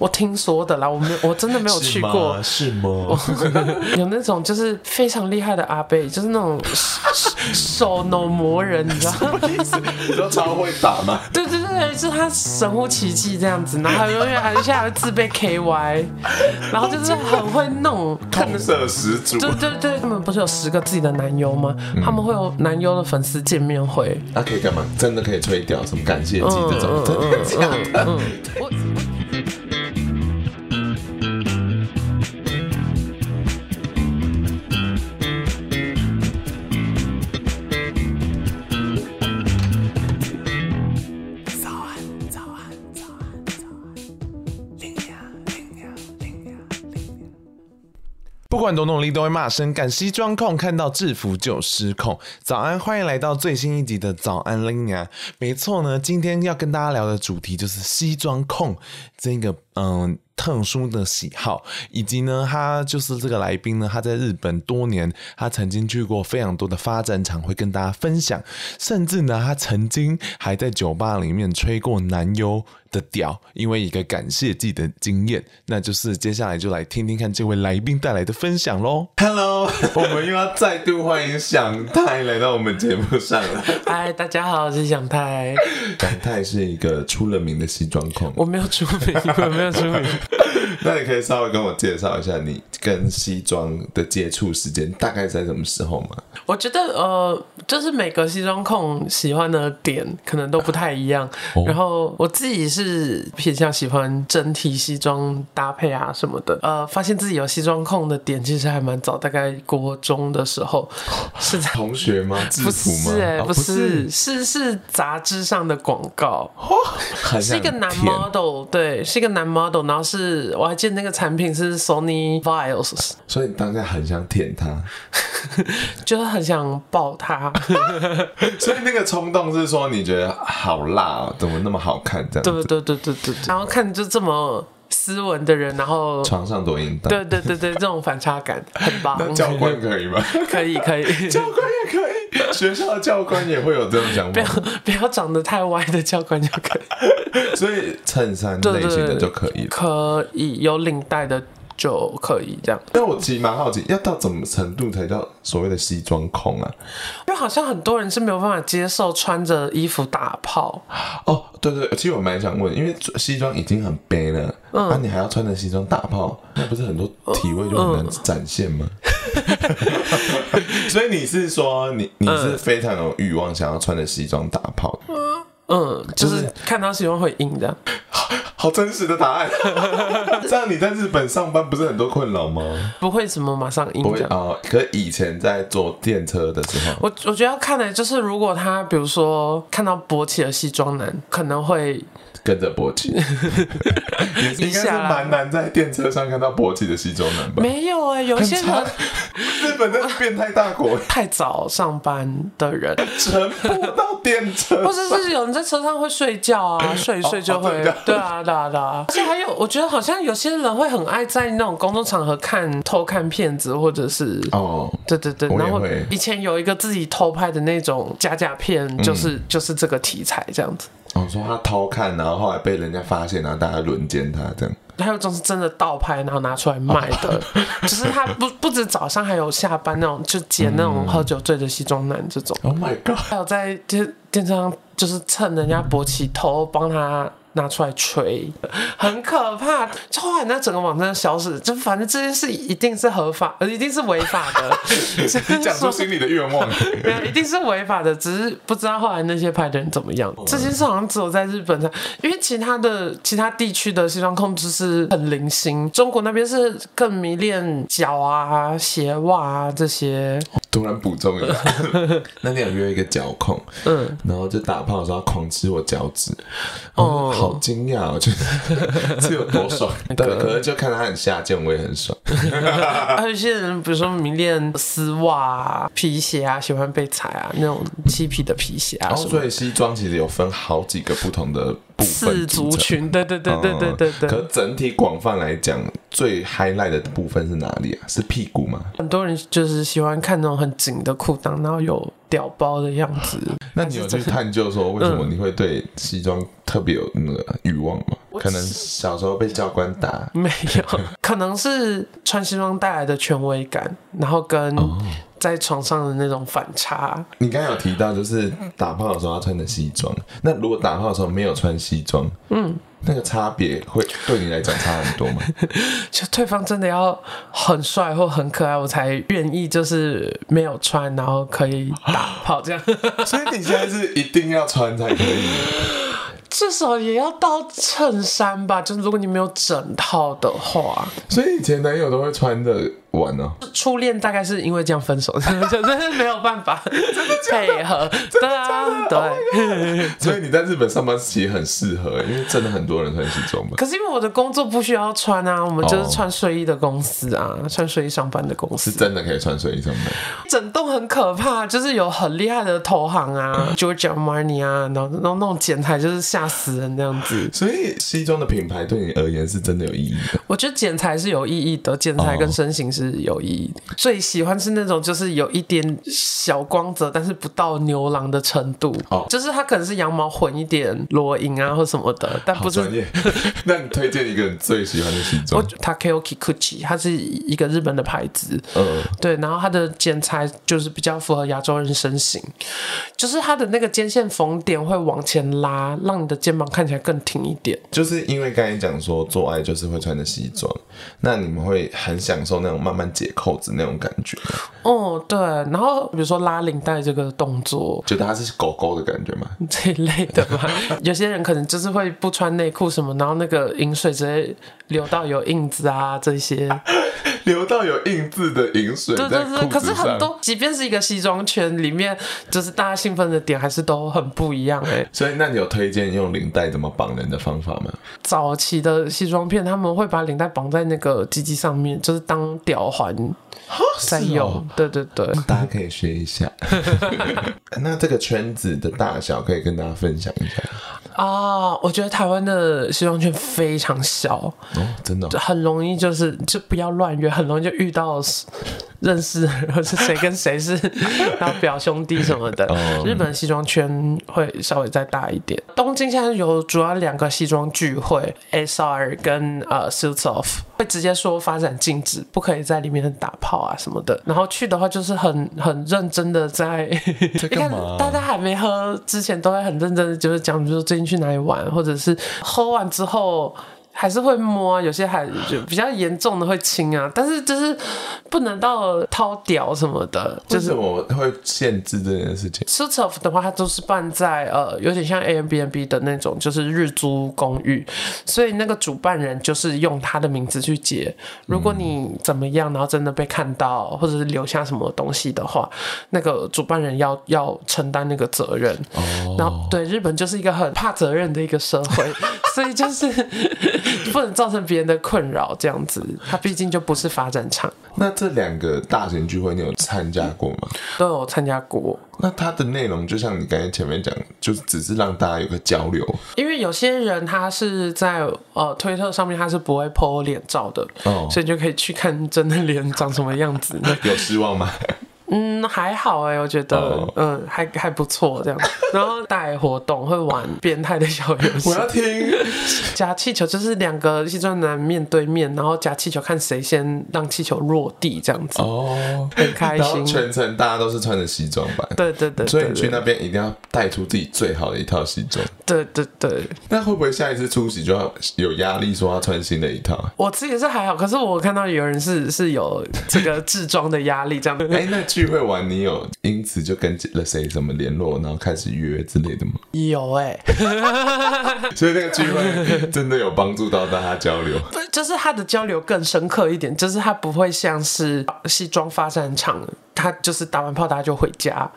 我听说的啦，我没有，我真的没有去过，是吗？是吗 有那种就是非常厉害的阿贝，就是那种手脑魔人，你知道吗？你知道超会打吗？对对对，就是他神乎其技这样子，然后永远还下来自备 KY，然后就是很会弄，痛色十足。对对对，他们不是有十个自己的男优吗？嗯、他们会有男优的粉丝见面会，那、啊、可以干嘛？真的可以吹掉什么感谢祭这种？真的假的？嗯管多努力，都会骂声赶。西装控看到制服就失控。早安，欢迎来到最新一集的早安 Lina。没错呢，今天要跟大家聊的主题就是西装控这个嗯特殊的喜好，以及呢，他就是这个来宾呢，他在日本多年，他曾经去过非常多的发展场，会跟大家分享。甚至呢，他曾经还在酒吧里面吹过男优。的屌，因为一个感谢自己的经验，那就是接下来就来听听看这位来宾带来的分享喽。Hello，我们又要再度欢迎祥太来到我们节目上了。嗨，大家好，我是祥太。祥太是一个出了名的西装控，我没有出名，我没有出名。那你可以稍微跟我介绍一下你跟西装的接触时间大概在什么时候吗？我觉得呃，就是每个西装控喜欢的点可能都不太一样，哦、然后我自己是。偏向喜欢整体西装搭配啊什么的，呃，发现自己有西装控的点其实还蛮早，大概国中的时候，是在 同学吗？不是不是，是是杂志上的广告，是一个男 model，对，是一个男 model，然后是我还记得那个产品是 Sony Vaio，所以你当下很想舔它，就是很想抱它，所以那个冲动是说你觉得好辣哦，怎么那么好看这样？对不对？对对对对对，然后看就这么斯文的人，然后床上多淫荡，对对对对，这种反差感很棒。那教官可以吗？可 以可以，教官也可以，学校的教官也会有这种想法。不要不要长得太歪的教官就可以，所以衬衫类型的就可以，可以有领带的。就可以这样，但我其实蛮好奇，要到什么程度才叫所谓的西装控啊？因为好像很多人是没有办法接受穿着衣服打炮。哦，对对，其实我蛮想问，因为西装已经很悲了，那、嗯啊、你还要穿着西装打炮，那不是很多体位就很难展现吗？嗯、所以你是说，你你是非常有欲望想要穿着西装打炮？嗯，就是看到西装会硬这样。好真实的答案，这样你在日本上班不是很多困扰吗？不会什么马上硬啊、哦，可以前在坐电车的时候，我我觉得要看的，就是如果他比如说看到勃起的西装男，可能会。跟着勃起，应该是蛮难在电车上看到勃起的西装男吧？没有哎、欸，有些人日本的变态大国，太早上班的人。乘不到电车，或者是有人在车上会睡觉啊，睡一睡就会，哦哦、对啊，对啊，对啊。而且还有，我觉得好像有些人会很爱在那种公众场合看偷看片子，或者是哦，对对对，然后以前有一个自己偷拍的那种假假片，就是、嗯、就是这个题材这样子。哦，说他偷看，然后后来被人家发现，然后大家轮奸他这样。还有一种是真的盗拍，然后拿出来卖的，就是他不不止早上，还有下班那种，就捡那种喝酒醉的西装男这种。Oh my god！还有在电电车上，就是趁人家勃起偷帮他。拿出来吹，很可怕。就后来那整个网站消失，就反正这件事一定是合法，呃，一定是违法的。你讲出心里的愿望，对，一定是违法的，只是不知道后来那些拍的人怎么样。哦、这件事好像只有在日本才，因为其他的其他地区的西装控制是很零星，中国那边是更迷恋脚啊、鞋袜啊这些。突然补充一下，那天有约一个脚控，嗯，然后就打炮的时候狂吃我脚趾，哦，好惊讶我，觉得这有多爽，对，可能就看他很下贱，我也很爽。还有一些人，比如说迷恋丝袜啊、皮鞋啊，喜欢被踩啊，那种漆皮的皮鞋啊，所以西装其实有分好几个不同的部分次族群，对对对对对对对。可整体广泛来讲，最 highlight 的部分是哪里啊？是屁股吗？很多人就是喜欢看那种很紧的裤裆，然后有屌包的样子。那你有去探究说为什么你会对西装特别有那个欲望吗？嗯、可能小时候被教官打？没有，可能是穿西装带来的权威感，然后跟在床上的那种反差。哦、你刚才有提到就是打炮的时候要穿的西装，那如果打炮的时候没有穿西装，嗯。那个差别会对你来讲差很多吗？就对方真的要很帅或很可爱，我才愿意就是没有穿，然后可以打炮这样。所以你现在是一定要穿才可以？至少也要到衬衫吧，就是如果你没有整套的话。所以前男友都会穿的。玩呢？初恋大概是因为这样分手，真的是没有办法配合。对啊，对。所以你在日本上班其实很适合，因为真的很多人穿西装嘛。可是因为我的工作不需要穿啊，我们就是穿睡衣的公司啊，穿睡衣上班的公司。是真的可以穿睡衣上班。整栋很可怕，就是有很厉害的投行啊，Giorgio Armani 啊，然后然后那种剪裁就是吓死人那样子。所以西装的品牌对你而言是真的有意义的。我觉得剪裁是有意义的，剪裁跟身形是。是有意义的，最喜欢是那种就是有一点小光泽，但是不到牛郎的程度。哦，就是它可能是羊毛混一点裸银啊或什么的，但不是。那你推荐一个你最喜欢的西装？Takeo Kikuchi，它是一个日本的牌子。嗯，对，然后它的剪裁就是比较符合亚洲人身形，就是它的那个肩线缝点会往前拉，让你的肩膀看起来更挺一点。就是因为刚才讲说做爱就是会穿的西装，那你们会很享受那种慢。慢慢解扣子那种感觉，哦，对，然后比如说拉领带这个动作，觉得它是狗狗的感觉吗？这一类的吧，有些人可能就是会不穿内裤什么，然后那个饮水直接流到有印子啊，这些 流到有印子的饮水，对对对。可是很多，即便是一个西装圈里面，就是大家兴奋的点还是都很不一样哎、欸。所以，那你有推荐用领带怎么绑人的方法吗？早期的西装片他们会把领带绑在那个鸡鸡上面，就是当吊。环在用，哦、对对对，大家可以学一下。那这个圈子的大小可以跟大家分享一下啊？我觉得台湾的西装圈非常小哦，真的、哦，很容易就是就不要乱约，很容易就遇到。认识或是谁跟谁是，然后表兄弟什么的。日本西装圈会稍微再大一点。东京现在有主要两个西装聚会，SR 跟呃 Suits Off，会直接说发展禁止，不可以在里面打炮啊什么的。然后去的话就是很很认真的在，在干嘛？大家还没喝之前都会很认真的，就是讲，比如说最近去哪里玩，或者是喝完之后。还是会摸啊，有些还就比较严重的会亲啊，但是就是不能到掏屌什么的。就是我会限制这件事情。Suits Off 的话，它都是办在呃，有点像 Airbnb 的那种，就是日租公寓，所以那个主办人就是用他的名字去接。如果你怎么样，然后真的被看到，或者是留下什么东西的话，那个主办人要要承担那个责任。哦。然后对，日本就是一个很怕责任的一个社会，所以就是。不能造成别人的困扰，这样子，它毕竟就不是发展场。那这两个大型聚会，你有参加过吗？都有参加过。那它的内容，就像你刚才前面讲，就是只是让大家有个交流。因为有些人他是在呃推特上面，他是不会 po 脸照的，哦，所以你就可以去看真的脸长什么样子。有失望吗？嗯，还好哎、欸，我觉得，oh. 嗯，还还不错这样。然后带活动会玩变态的小游戏，我要听。夹气球就是两个西装男面对面，然后夹气球看谁先让气球落地这样子。哦，oh. 很开心。全程大家都是穿着西装吧？对对对，对。所以你去那边一定要带出自己最好的一套西装。对对对。那会不会下一次出席就要有压力，说要穿新的一套？我自己是还好，可是我看到有人是是有这个制装的压力，这样。哎，那去。聚会完，你有因此就跟了谁什么联络，然后开始约之类的吗？有哎、欸，所以那个聚会真的有帮助到大家交流。就是他的交流更深刻一点，就是他不会像是西装发展场，他就是打完炮大家就回家。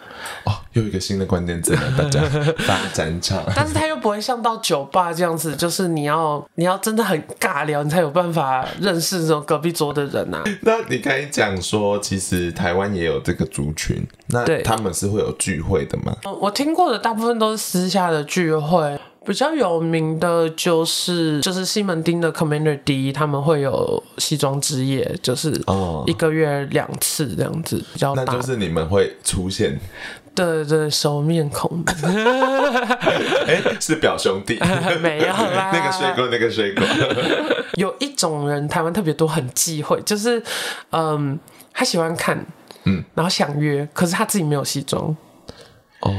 哦，又一个新的关键字了，大家 发展场。但是他又不会像到酒吧这样子，就是你要你要真的很尬聊，你才有办法认识这种隔壁桌的人啊。那你可以讲说，其实台湾也有这个族群，那他们是会有聚会的吗？我听过的大部分都是私下的聚会。比较有名的就是就是西门町的 Commander D，他们会有西装之夜，就是一个月两次这样子，比较大。那就是你们会出现。对对，熟面孔。哎，是表兄弟？没有啦。那个水果，那个水果。有一种人，台湾特别多，很忌讳，就是嗯，他喜欢看，嗯，然后想约，可是他自己没有西装。哦，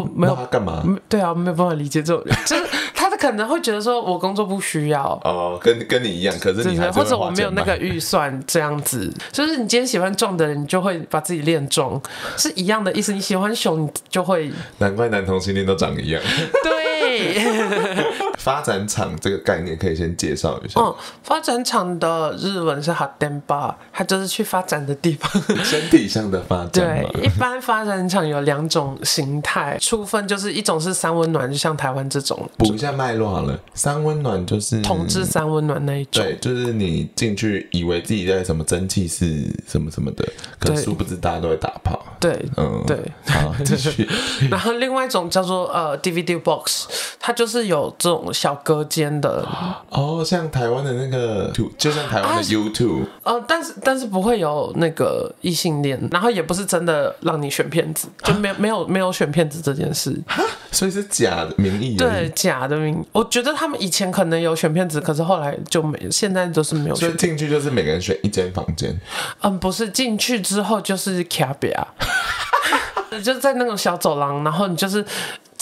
我没有。他干嘛？对啊，没有办法理解这种人，就是他。可能会觉得说，我工作不需要哦，跟跟你一样，可是你。或者我没有那个预算，这样子，就是你今天喜欢壮的人，你就会把自己练壮，是一样的意思。你喜欢熊，你就会。难怪男同性恋都长一样。对。发展场这个概念可以先介绍一下。嗯，发展场的日文是哈电巴，它就是去发展的地方。身体上的发展。对，一般发展场有两种形态，初分就是一种是三温暖，就像台湾这种。补一下脉络好了，三温暖就是统治三温暖那一种。对，就是你进去以为自己在什么蒸汽室什么什么的，可殊不知大家都会打炮。对，嗯，对。好，继续。然后另外一种叫做呃 DVD box，它就是有这种。小隔间的哦，像台湾的那个，就像台湾的 YouTube，啊、呃，但是但是不会有那个异性恋，然后也不是真的让你选片子，就没有没有没有选片子这件事，所以是假的名义，对，假的名。我觉得他们以前可能有选片子，可是后来就没，现在都是没有。所以进去就是每个人选一间房间，嗯，不是进去之后就是卡比啊，就是在那种小走廊，然后你就是。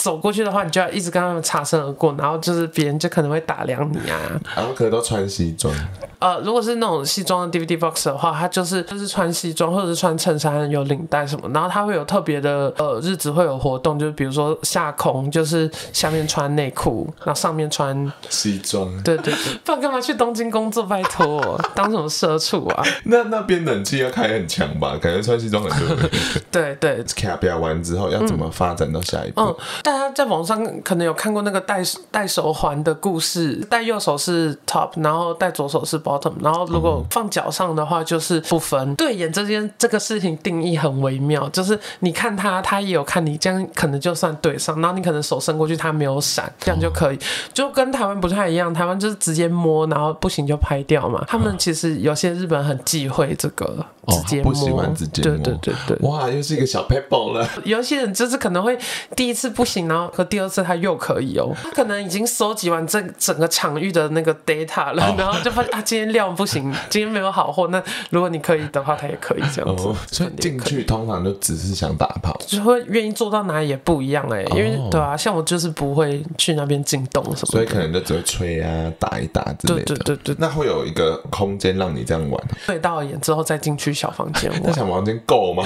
走过去的话，你就要一直跟他们擦身而过，然后就是别人就可能会打量你啊。他们可能都穿西装。呃，如果是那种西装的 DVD box 的话，他就是就是穿西装或者是穿衬衫有领带什么，然后他会有特别的呃日子会有活动，就是比如说下空，就是下面穿内裤，然后上面穿西装。对对对，不然干嘛去东京工作？拜托，当什么社畜啊？那那边冷气要开很强吧？感觉穿西装很热。对对。卡表完之后要怎么发展到下一步？嗯嗯他在网上可能有看过那个戴戴手环的故事，戴右手是 top，然后戴左手是 bottom，然后如果放脚上的话就是不分。对眼这件这个事情定义很微妙，就是你看他，他也有看你，这样可能就算对上。然后你可能手伸过去，他没有闪，这样就可以，就跟台湾不太一样。台湾就是直接摸，然后不行就拍掉嘛。他们其实有些日本很忌讳这个直接摸，不喜欢直接摸。对对对对。哇，又是一个小 paper 了。有些人就是可能会第一次不行。然后和第二次他又可以哦，他可能已经收集完这整个场域的那个 data 了，哦、然后就发现啊，今天量不行，今天没有好货。那如果你可以的话，他也可以这样子。哦、所以进去通常就只是想打炮，就会愿意做到哪里也不一样哎，因为、哦、对啊，像我就是不会去那边进洞什么，所以可能就只会吹啊、打一打之类的。对对对对，那会有一个空间让你这样玩，对，到了眼之后再进去小房间 玩。那小房间够吗？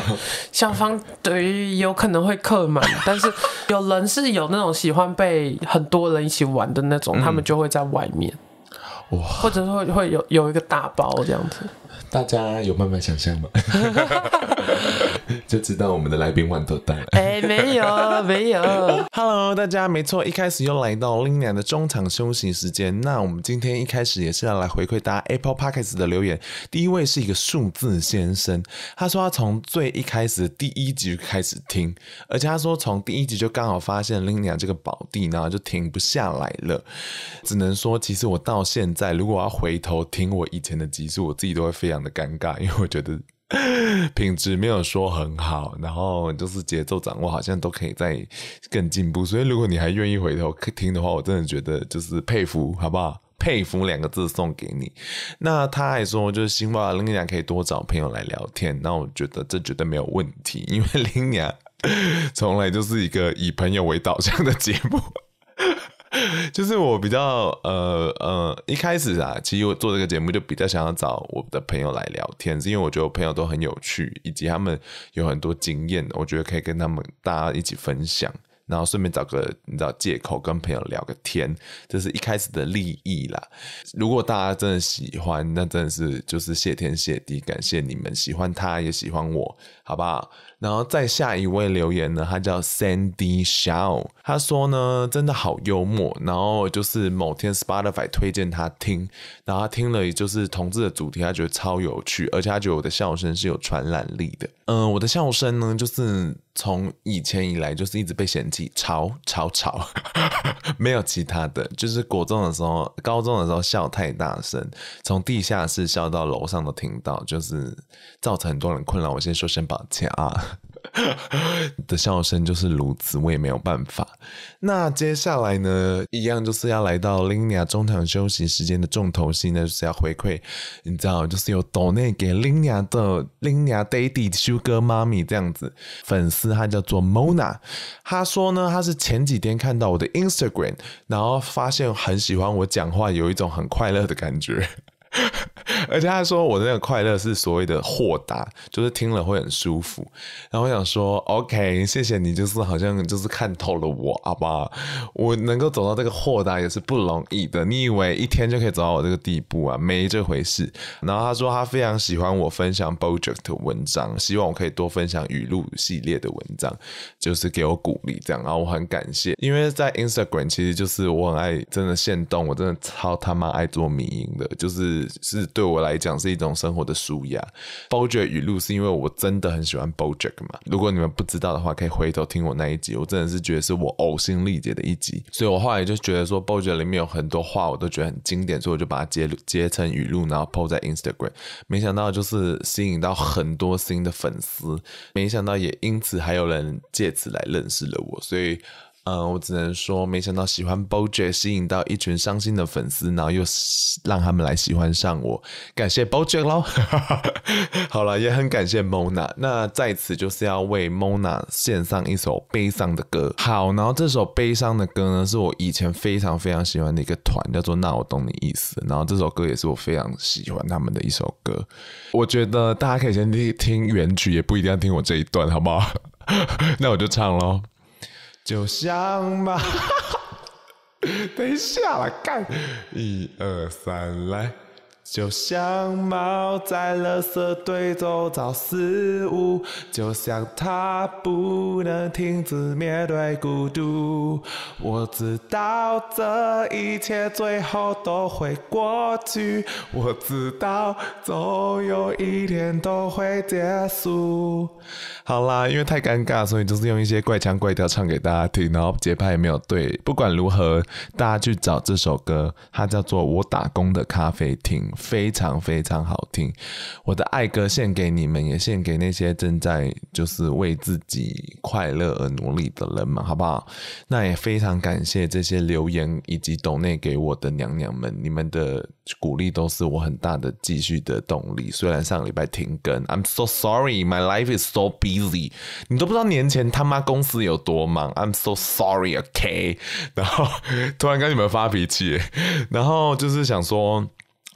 小房对于有可能会客满，但是有人。是有那种喜欢被很多人一起玩的那种，嗯、他们就会在外面，哇，或者说会有有一个大包这样子。大家有慢慢想象吗？就知道我们的来宾玩多大了。哎，没有，没有。Hello，大家，没错，一开始又来到 Linia 的中场休息时间。那我们今天一开始也是要来回馈大家 Apple Podcast 的留言。第一位是一个数字先生，他说他从最一开始的第一集就开始听，而且他说从第一集就刚好发现 Linia 这个宝地，然后就停不下来了。只能说，其实我到现在如果我要回头听我以前的集数，我自己都会非的尴尬，因为我觉得 品质没有说很好，然后就是节奏掌握好像都可以再更进步，所以如果你还愿意回头听的话，我真的觉得就是佩服，好不好？佩服两个字送给你。那他还说，就是希望 Linia 可以多找朋友来聊天，那我觉得这绝对没有问题，因为 Linia 从来就是一个以朋友为导向的节目。就是我比较呃呃一开始啊，其实我做这个节目就比较想要找我的朋友来聊天，是因为我觉得我朋友都很有趣，以及他们有很多经验，我觉得可以跟他们大家一起分享。然后顺便找个你知道借口跟朋友聊个天，这是一开始的利益啦。如果大家真的喜欢，那真的是就是谢天谢地，感谢你们喜欢他，也喜欢我，好不好？然后再下一位留言呢，他叫 Sandy Shaw，他说呢真的好幽默。然后就是某天 Spotify 推荐他听，然后他听了也就是同志的主题，他觉得超有趣，而且他觉得我的笑声是有传染力的。嗯、我的笑声呢就是。从以前以来就是一直被嫌弃吵吵吵，没有其他的，就是国中的时候、高中的时候笑太大声，从地下室笑到楼上都听到，就是造成很多人困扰。我先说声抱歉啊。的笑声就是如此，我也没有办法。那接下来呢，一样就是要来到 Linia 中场休息时间的重头戏呢，就是要回馈，你知道，就是有 donate 给 Linia 的 Linia Daddy Sugar 妈咪这样子粉丝，他叫做 Mona，他说呢，他是前几天看到我的 Instagram，然后发现很喜欢我讲话，有一种很快乐的感觉。而且他说我那个快乐是所谓的豁达，就是听了会很舒服。然后我想说，OK，谢谢你，就是好像就是看透了我，好不好？我能够走到这个豁达也是不容易的。你以为一天就可以走到我这个地步啊？没这回事。然后他说他非常喜欢我分享 BoJack 的文章，希望我可以多分享语录系列的文章，就是给我鼓励这样。然后我很感谢，因为在 Instagram 其实就是我很爱真的现动，我真的超他妈爱做迷因的，就是是。对我来讲是一种生活的舒压。BoJack 语录是因为我真的很喜欢 b o j a c 嘛。如果你们不知道的话，可以回头听我那一集，我真的是觉得是我呕心沥血的一集。所以我后来就觉得说 b o j a c 里面有很多话我都觉得很经典，所以我就把它截截成语录，然后 po 在 Instagram。没想到就是吸引到很多新的粉丝，没想到也因此还有人借此来认识了我，所以。嗯，我只能说，没想到喜欢 BoJack 吸引到一群伤心的粉丝，然后又让他们来喜欢上我，感谢 BoJack 喽。好了，也很感谢 Mona。那在此就是要为 Mona 献上一首悲伤的歌。好，然后这首悲伤的歌呢，是我以前非常非常喜欢的一个团，叫做那我懂你意思。然后这首歌也是我非常喜欢他们的一首歌。我觉得大家可以先听听原曲，也不一定要听我这一段，好不好？那我就唱喽。就像嘛，等一下来干，一二三来。就像猫在垃圾堆中找食物，就像它不能停止面对孤独。我知道这一切最后都会过去，我知道总有一天都会结束。好啦，因为太尴尬，所以就是用一些怪腔怪调唱给大家听，然后节拍也没有对。不管如何，大家去找这首歌，它叫做《我打工的咖啡厅》。非常非常好听，我的爱歌献给你们，也献给那些正在就是为自己快乐而努力的人们，好不好？那也非常感谢这些留言以及抖内给我的娘娘们，你们的鼓励都是我很大的继续的动力。虽然上个礼拜停更，I'm so sorry, my life is so busy。你都不知道年前他妈公司有多忙，I'm so sorry, OK。然后突然跟你们发脾气，然后就是想说。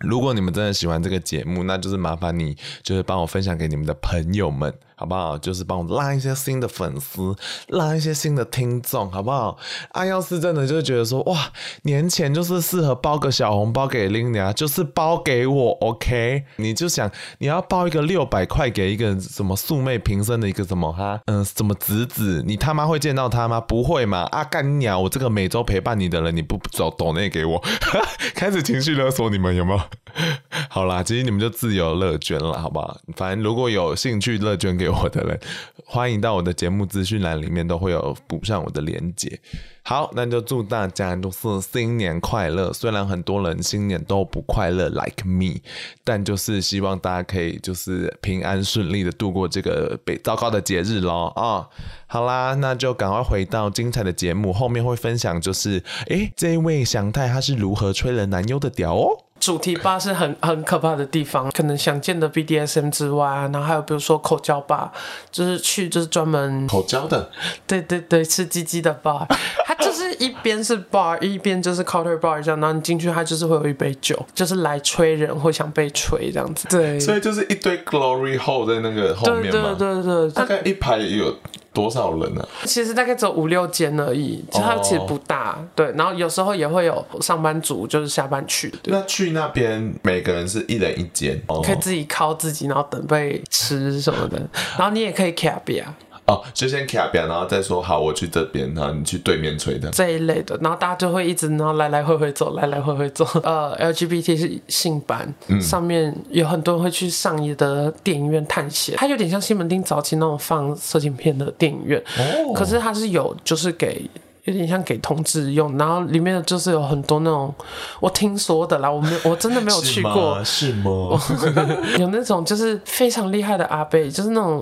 如果你们真的喜欢这个节目，那就是麻烦你，就是帮我分享给你们的朋友们。好不好？就是帮我拉一些新的粉丝，拉一些新的听众，好不好？啊，要是真的就觉得说，哇，年前就是适合包个小红包给 Linia，就是包给我，OK？你就想你要包一个六百块给一个什么素昧平生的一个什么哈，嗯，什么侄子，你他妈会见到他吗？不会嘛？啊，干鸟！我这个每周陪伴你的人，你不走抖内给我，开始情绪勒索你们有没有？好啦，其实你们就自由乐捐了，好不好？反正如果有兴趣乐捐给我。的人，欢迎到我的节目资讯栏里面都会有补上我的连结。好，那就祝大家都是新年快乐。虽然很多人新年都不快乐，like me，但就是希望大家可以就是平安顺利的度过这个被糟糕的节日喽。啊、好啦，那就赶快回到精彩的节目，后面会分享就是，诶，这一位祥太他是如何吹了男优的屌哦。主题吧是很很可怕的地方，可能想见的 BDSM 之外啊，然后还有比如说口交吧，就是去就是专门口交的，对对对，吃鸡鸡的 bar，它就是一边是 bar，一边就是 counter bar 这样，然后你进去它就是会有一杯酒，就是来吹人或想被吹这样子，对，所以就是一堆 glory hole 在那个后面嘛，对对对对，大概一排有。多少人呢、啊？其实大概只有五六间而已，其实它其实不大。Oh. 对，然后有时候也会有上班族，就是下班去。那去那边每个人是一人一间，可以自己靠自己，然后等被吃什么的。然后你也可以卡比啊。哦，就先卡边，然后再说好，我去这边，然后你去对面吹的这一类的，然后大家就会一直然后来来回回走，来来回回走。呃，LGBT 是性版，嗯、上面有很多人会去上野的电影院探险，它有点像西门町早期那种放色情片的电影院，哦、可是它是有就是给。有点像给同志用，然后里面就是有很多那种我听说的啦，我没我真的没有去过，是吗？有那种就是非常厉害的阿贝，就是那种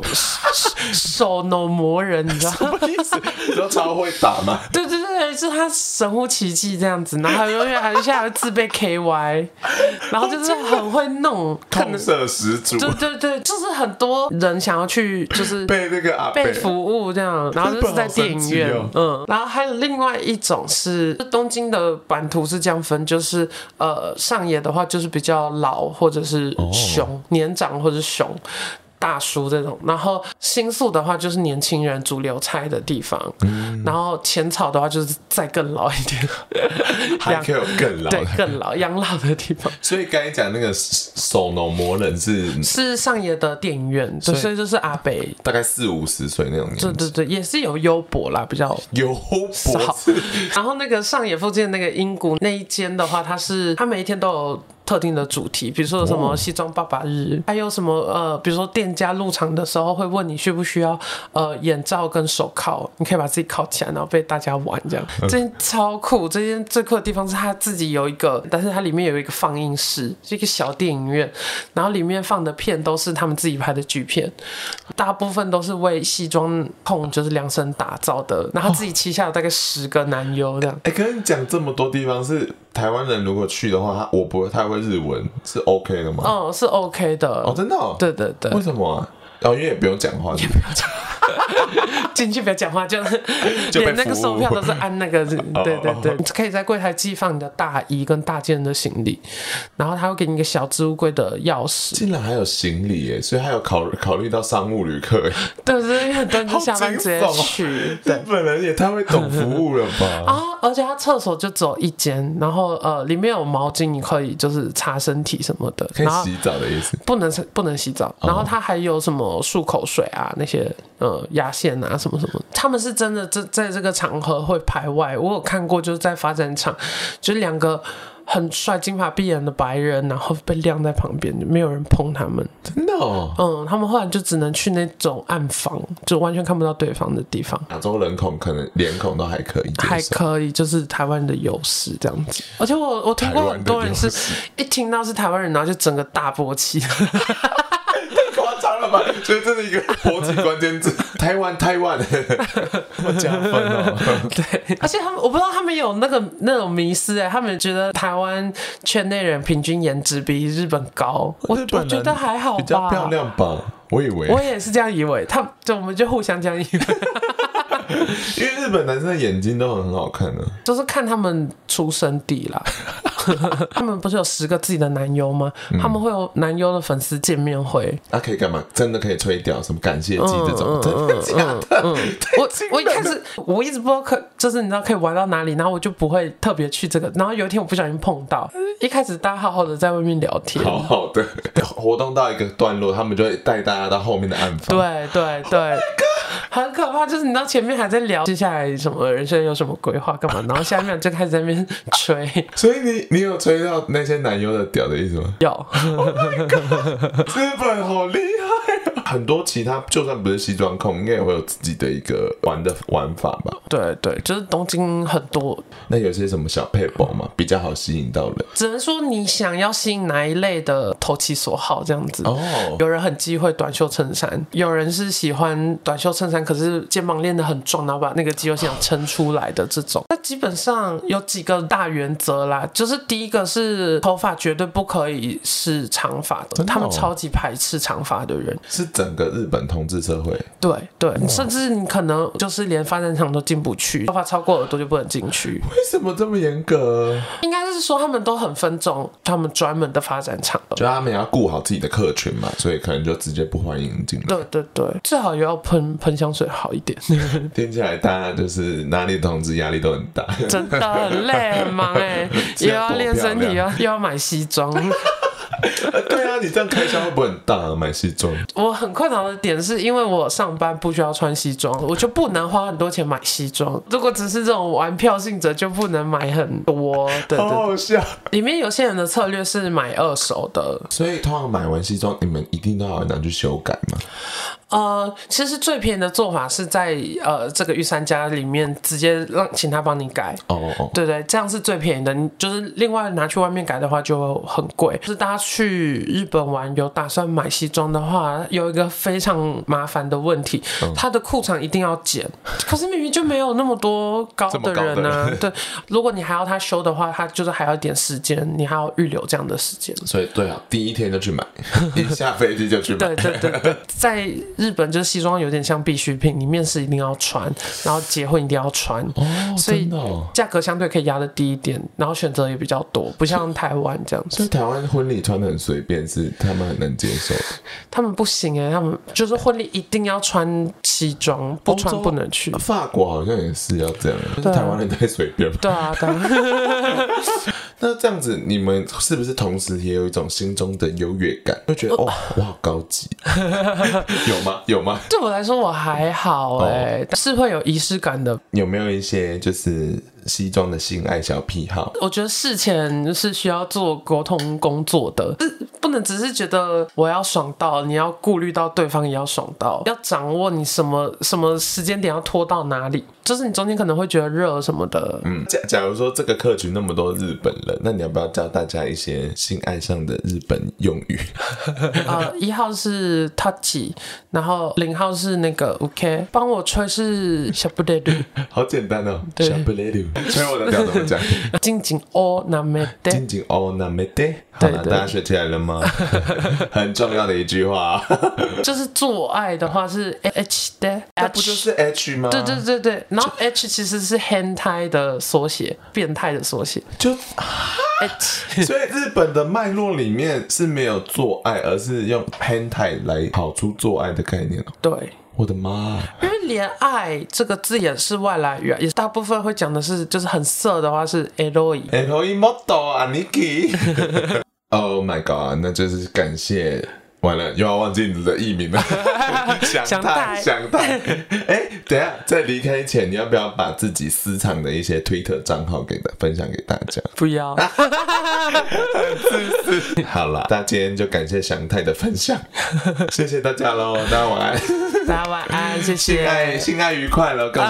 手脑魔人，你知道吗？什么意思？你知道超会打吗？对对对，就是他神乎其技这样子，然后永远还现在还会自备 KY，然后就是很会弄，痛色十足。对对对，就是很多人想要去，就是 被那个阿被服务这样，然后就是在电影院，嗯，然后还有。另外一种是东京的版图是这样分，就是呃上野的话就是比较老或者是熊、oh. 年长或者是熊。大叔这种，然后新宿的话就是年轻人主流菜的地方，嗯、然后浅草的话就是再更老一点，还可以有更老，对，更老养老的地方。所以刚才讲那个手农魔人是是上野的电影院，所以，就是阿北，大概四五十岁那种年纪，对对对，也是有优博啦，比较优博。然后那个上野附近的那个英谷那一间的话，它是它每一天都有。特定的主题，比如说有什么西装爸爸日，哦、还有什么呃，比如说店家入场的时候会问你需不需要呃眼罩跟手铐，你可以把自己铐起来，然后被大家玩这样，嗯、这间超酷。这间最酷的地方是它自己有一个，但是它里面有一个放映室，是一个小电影院，然后里面放的片都是他们自己拍的剧片，大部分都是为西装控就是量身打造的，然后自己旗下有大概十个男优这样。哎、哦，跟你讲这么多地方是。台湾人如果去的话，他我不会太会日文，是 OK 的吗？哦，是 OK 的。哦，真的、哦？对对对。为什么啊？哦，因为也不用讲话。也不用讲话。进去不要讲话，就是连那个售票都是按那个，对 对对，你可以在柜台寄放你的大衣跟大件的行李，然后他会给你一个小置物柜的钥匙。竟然还有行李耶，所以还有考考虑到商务旅客耶。对，所以很多人就下班直接去。对，日本人也太会懂服务了吧？啊，而且他厕所就只有一间，然后呃，里面有毛巾，你可以就是擦身体什么的，可以洗澡的意思？不能不能洗澡，然后他还有什么漱口水啊那些。呃，压线啊，什么什么，他们是真的在在这个场合会排外。我有看过，就是在发展场，就是两个很帅、金发碧眼的白人，然后被晾在旁边，没有人碰他们。真的哦？嗯，他们后来就只能去那种暗房，就完全看不到对方的地方。亚洲人口可能脸孔都还可以，还可以，就是台湾的优势这样子。而且我我听过很多人是一听到是台湾人，然后就整个大波气。所以这是一个国际关键字，台 湾台湾，加分哦。对，而且他们我不知道他们有那个那种迷思哎，他们觉得台湾圈内人平均颜值比日本高，我我觉得还好吧，比较漂亮吧，我以为。我也是这样以为，他就我们就互相这样以为。因为日本男生的眼睛都很好看的，就是看他们出生地啦。他们不是有十个自己的男优吗？嗯、他们会有男优的粉丝见面会。那、啊、可以干嘛？真的可以吹掉什么感谢祭这种？真的假的？我我一开始我一直不知道可就是你知道可以玩到哪里，然后我就不会特别去这个。然后有一天我不小心碰到，一开始大家好好的在外面聊天，好好的活动到一个段落，他们就会带大家到后面的暗房。对对对。很可怕，就是你知道前面还在聊接下来什么人生有什么规划干嘛，然后下面就开始在那边吹。所以你你有吹到那些男优的屌的意思吗？有。Oh my God，日本好厉害啊！很多其他就算不是西装控，应该也会有自己的一个玩的玩法吧？对对，就是东京很多。那有些什么小配包吗？比较好吸引到人？只能说你想要吸引哪一类的投其所好这样子。哦。有人很忌讳短袖衬衫，有人是喜欢短袖衬衫。可是肩膀练得很壮，然后把那个肌肉线撑出来的这种，那基本上有几个大原则啦，就是第一个是头发绝对不可以是长发的，他们超级排斥长发的人，是整个日本同志社会，对对，甚至你可能就是连发展场都进不去，头发超过耳朵就不能进去。为什么这么严格？应该是说他们都很分重，他们专门的发展场，就他们要顾好自己的客群嘛，所以可能就直接不欢迎进来。对对对，最好也要喷喷香水好一点。听起来大家就是哪里同志压力都很大，真的很累很忙哎，又要练身体，又要又要买西装。对啊，你这样开销会不会很大啊？买西装？我很困扰的点是因为我上班不需要穿西装，我就不能花很多钱买西装。如果只是这种玩票性质，就不能买很多。对，对，對，好好笑。里面有些人的策略是买二手的，所以通常买完西装，你们一定都要拿去修改吗？呃，其实最便宜的做法是在呃这个御三家里面直接让请他帮你改哦，oh, oh. 对对，这样是最便宜的。你就是另外拿去外面改的话就很贵。就是大家去日本玩有打算买西装的话，有一个非常麻烦的问题，嗯、他的裤长一定要剪，可是明明就没有那么多高的人呢、啊。对，如果你还要他修的话，他就是还要一点时间，你还要预留这样的时间。所以对啊，第一天就去买，一下飞机就去买。对对对对，在。日本就是西装有点像必需品，你面试一定要穿，然后结婚一定要穿，哦，所以价格相对可以压的低一点，然后选择也比较多，不像台湾这样子。所以台湾婚礼穿的很随便，是他们很能接受。他们不行哎、欸，他们就是婚礼一定要穿西装，不穿不能去。法国好像也是要这样，但是台湾人太随便。对啊，对啊。那这样子，你们是不是同时也有一种心中的优越感，就觉得哦，我好高级，有吗？有吗？对我来说我还好哎、是会有仪式感的。有没有一些就是西装的性爱小癖好？我觉得事前是需要做沟通工作的，不能只是觉得我要爽到，你要顾虑到对方也要爽到，要掌握你什么什么时间点要拖到哪里，就是你中间可能会觉得热什么的。嗯，假假如说这个客群那么多日本人，那你要不要教大家一些性爱上的日本用语？呃，一号是 touch，然后零号是那个 OK，帮我吹是小布雷鲁，好简单哦，小布雷鲁，吹我的调怎么讲？紧紧哦那没得，紧紧哦那没得，好了，大家学起来了吗？很重要的一句话，就是做爱的话是 H 的，那不就是 H 吗？对对对对，然后 H 其实是 hentai 的缩写，变态的缩写，就 H。所以日本的脉络里面是没有做爱，而是用 hentai 来跑出做爱的概念。对，我的妈！因为连爱这个字眼是外来语，也是大部分会讲的是，就是很色的话是 eroi，eroi model 啊，Niki。Oh my god！那就是感谢，完了又要忘记你的艺名了。想太，想太。哎，等一下，在离开前，你要不要把自己私藏的一些推特账号给大分享给大家？不要。好了，那今天就感谢祥太的分享，谢谢大家喽，大家晚安。大家晚安，谢谢。性爱，性爱愉快了，各位。